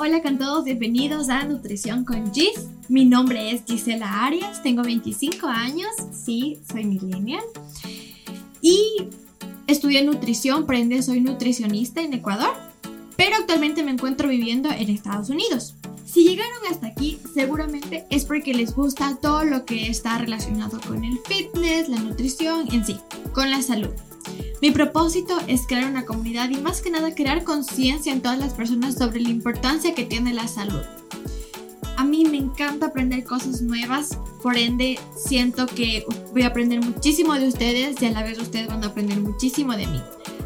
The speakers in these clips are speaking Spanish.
Hola con todos, bienvenidos a Nutrición con Gis. Mi nombre es Gisela Arias, tengo 25 años, sí, soy millennial. Y estudié nutrición, por ende soy nutricionista en Ecuador, pero actualmente me encuentro viviendo en Estados Unidos. Si llegaron hasta aquí, seguramente es porque les gusta todo lo que está relacionado con el fitness, la nutrición, en sí, con la salud. Mi propósito es crear una comunidad y más que nada crear conciencia en todas las personas sobre la importancia que tiene la salud. A mí me encanta aprender cosas nuevas, por ende siento que voy a aprender muchísimo de ustedes y a la vez ustedes van a aprender muchísimo de mí.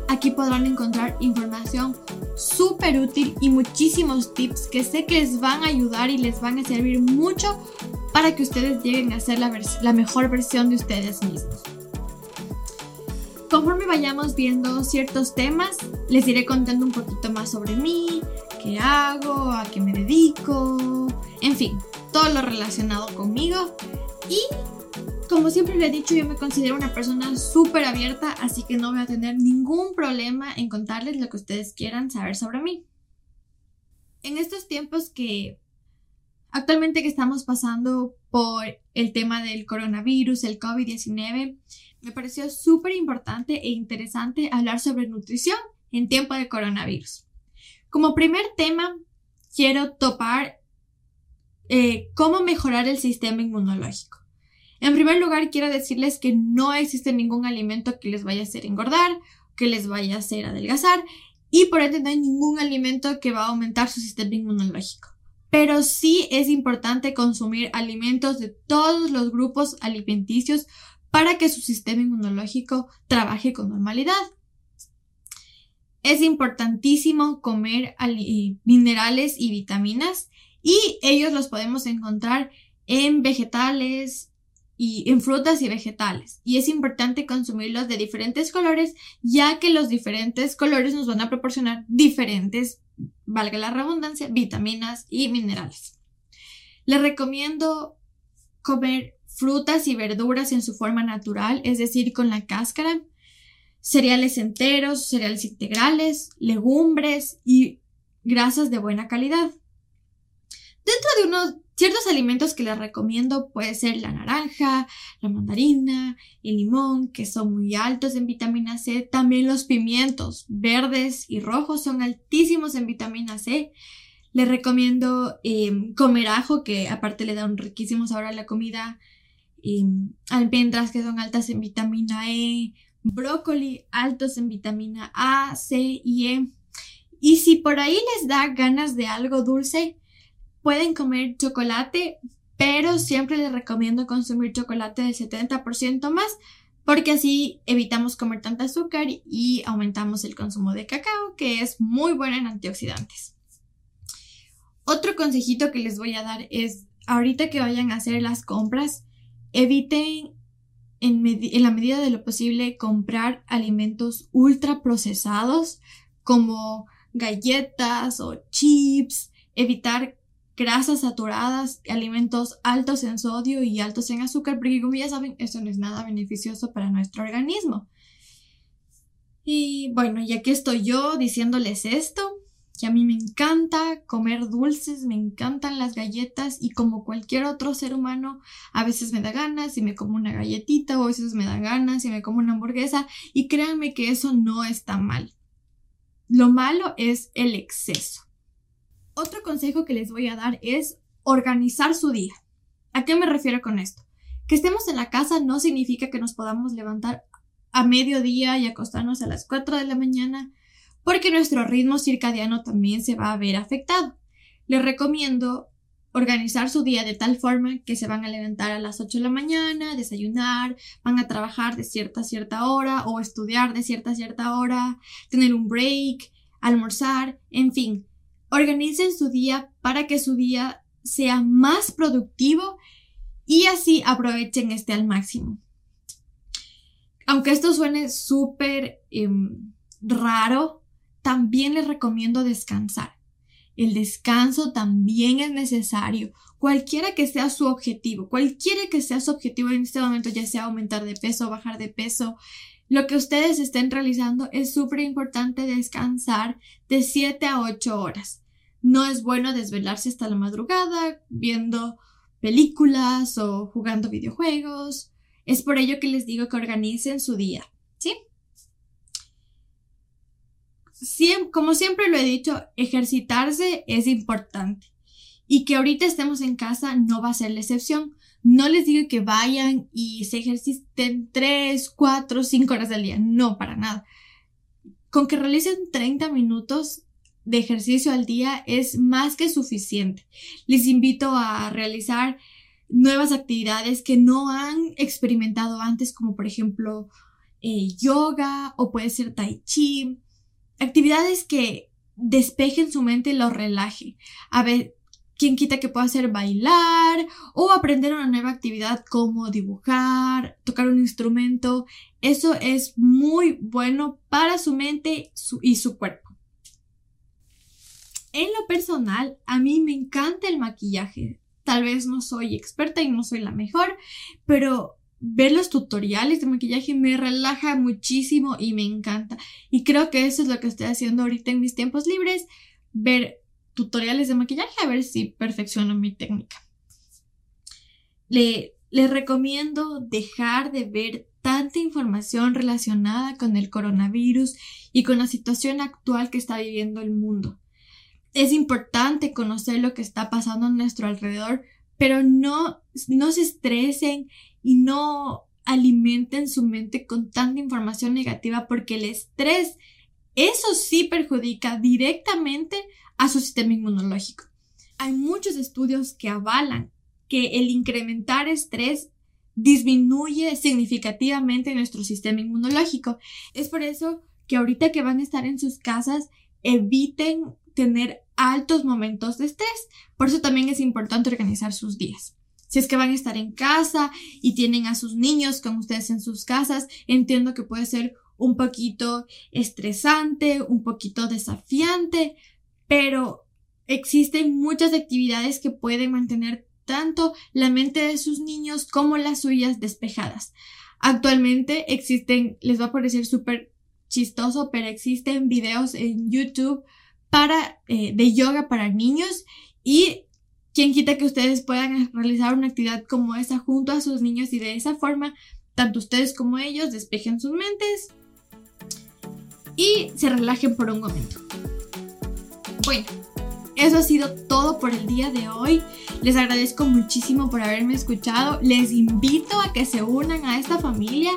Aquí podrán encontrar información súper útil y muchísimos tips que sé que les van a ayudar y les van a servir mucho para que ustedes lleguen a ser la, la mejor versión de ustedes mismos. Conforme vayamos viendo ciertos temas, les iré contando un poquito más sobre mí, qué hago, a qué me dedico, en fin, todo lo relacionado conmigo. Y como siempre le he dicho, yo me considero una persona súper abierta, así que no voy a tener ningún problema en contarles lo que ustedes quieran saber sobre mí. En estos tiempos que actualmente que estamos pasando por el tema del coronavirus, el COVID-19, me pareció súper importante e interesante hablar sobre nutrición en tiempo de coronavirus. Como primer tema, quiero topar eh, cómo mejorar el sistema inmunológico. En primer lugar, quiero decirles que no existe ningún alimento que les vaya a hacer engordar, que les vaya a hacer adelgazar, y por ende no hay ningún alimento que va a aumentar su sistema inmunológico. Pero sí es importante consumir alimentos de todos los grupos alimenticios para que su sistema inmunológico trabaje con normalidad. Es importantísimo comer minerales y vitaminas y ellos los podemos encontrar en vegetales y en frutas y vegetales. Y es importante consumirlos de diferentes colores ya que los diferentes colores nos van a proporcionar diferentes, valga la redundancia, vitaminas y minerales. Les recomiendo comer frutas y verduras en su forma natural, es decir, con la cáscara, cereales enteros, cereales integrales, legumbres y grasas de buena calidad. Dentro de unos ciertos alimentos que les recomiendo puede ser la naranja, la mandarina, el limón, que son muy altos en vitamina C. También los pimientos verdes y rojos son altísimos en vitamina C. Les recomiendo em, comer ajo, que aparte le da un riquísimo sabor a la comida almendras que son altas en vitamina E, brócoli altos en vitamina A, C y E. Y si por ahí les da ganas de algo dulce, pueden comer chocolate, pero siempre les recomiendo consumir chocolate del 70% más porque así evitamos comer tanta azúcar y aumentamos el consumo de cacao, que es muy bueno en antioxidantes. Otro consejito que les voy a dar es, ahorita que vayan a hacer las compras, Eviten en, la medida de lo posible comprar alimentos ultra procesados como galletas o chips, evitar grasas saturadas, alimentos altos en sodio y altos en azúcar, porque como ya saben, eso no es nada beneficioso para nuestro organismo. Y bueno, ya que estoy yo diciéndoles esto, que a mí me encanta comer dulces, me encantan las galletas y como cualquier otro ser humano, a veces me da ganas y me como una galletita o a veces me da ganas y me como una hamburguesa y créanme que eso no está mal. Lo malo es el exceso. Otro consejo que les voy a dar es organizar su día. ¿A qué me refiero con esto? Que estemos en la casa no significa que nos podamos levantar a mediodía y acostarnos a las 4 de la mañana porque nuestro ritmo circadiano también se va a ver afectado. Les recomiendo organizar su día de tal forma que se van a levantar a las 8 de la mañana, desayunar, van a trabajar de cierta a cierta hora o estudiar de cierta a cierta hora, tener un break, almorzar, en fin. Organicen su día para que su día sea más productivo y así aprovechen este al máximo. Aunque esto suene súper em, raro, también les recomiendo descansar. El descanso también es necesario, cualquiera que sea su objetivo, cualquiera que sea su objetivo en este momento, ya sea aumentar de peso, bajar de peso, lo que ustedes estén realizando es súper importante descansar de 7 a 8 horas. no es bueno desvelarse hasta la madrugada viendo películas o jugando videojuegos. Es por ello que les digo que organicen su día, ¿sí? Como siempre lo he dicho, ejercitarse es importante. Y que ahorita estemos en casa no va a ser la excepción. No les digo que vayan y se ejerciten 3, 4, 5 horas al día. No, para nada. Con que realicen 30 minutos de ejercicio al día es más que suficiente. Les invito a realizar nuevas actividades que no han experimentado antes, como por ejemplo eh, yoga o puede ser tai chi. Actividades que despejen su mente y lo relaje. A ver, quien quita que pueda hacer bailar o aprender una nueva actividad como dibujar, tocar un instrumento. Eso es muy bueno para su mente y su cuerpo. En lo personal, a mí me encanta el maquillaje. Tal vez no soy experta y no soy la mejor, pero ver los tutoriales de maquillaje me relaja muchísimo y me encanta. Y creo que eso es lo que estoy haciendo ahorita en mis tiempos libres, ver tutoriales de maquillaje a ver si perfecciono mi técnica. Le, les recomiendo dejar de ver tanta información relacionada con el coronavirus y con la situación actual que está viviendo el mundo es importante conocer lo que está pasando a nuestro alrededor, pero no, no se estresen y no alimenten su mente con tanta información negativa porque el estrés, eso sí perjudica directamente a su sistema inmunológico. Hay muchos estudios que avalan que el incrementar estrés disminuye significativamente nuestro sistema inmunológico. Es por eso que ahorita que van a estar en sus casas, eviten tener altos momentos de estrés. Por eso también es importante organizar sus días. Si es que van a estar en casa y tienen a sus niños con ustedes en sus casas, entiendo que puede ser un poquito estresante, un poquito desafiante, pero existen muchas actividades que pueden mantener tanto la mente de sus niños como las suyas despejadas. Actualmente existen, les va a parecer súper chistoso, pero existen videos en YouTube para, eh, de yoga para niños y quien quita que ustedes puedan realizar una actividad como esa junto a sus niños y de esa forma tanto ustedes como ellos despejen sus mentes y se relajen por un momento. Bueno, eso ha sido todo por el día de hoy. Les agradezco muchísimo por haberme escuchado. Les invito a que se unan a esta familia.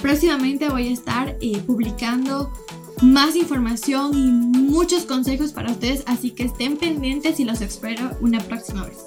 Próximamente voy a estar eh, publicando más información y muchos consejos para ustedes, así que estén pendientes y los espero una próxima vez.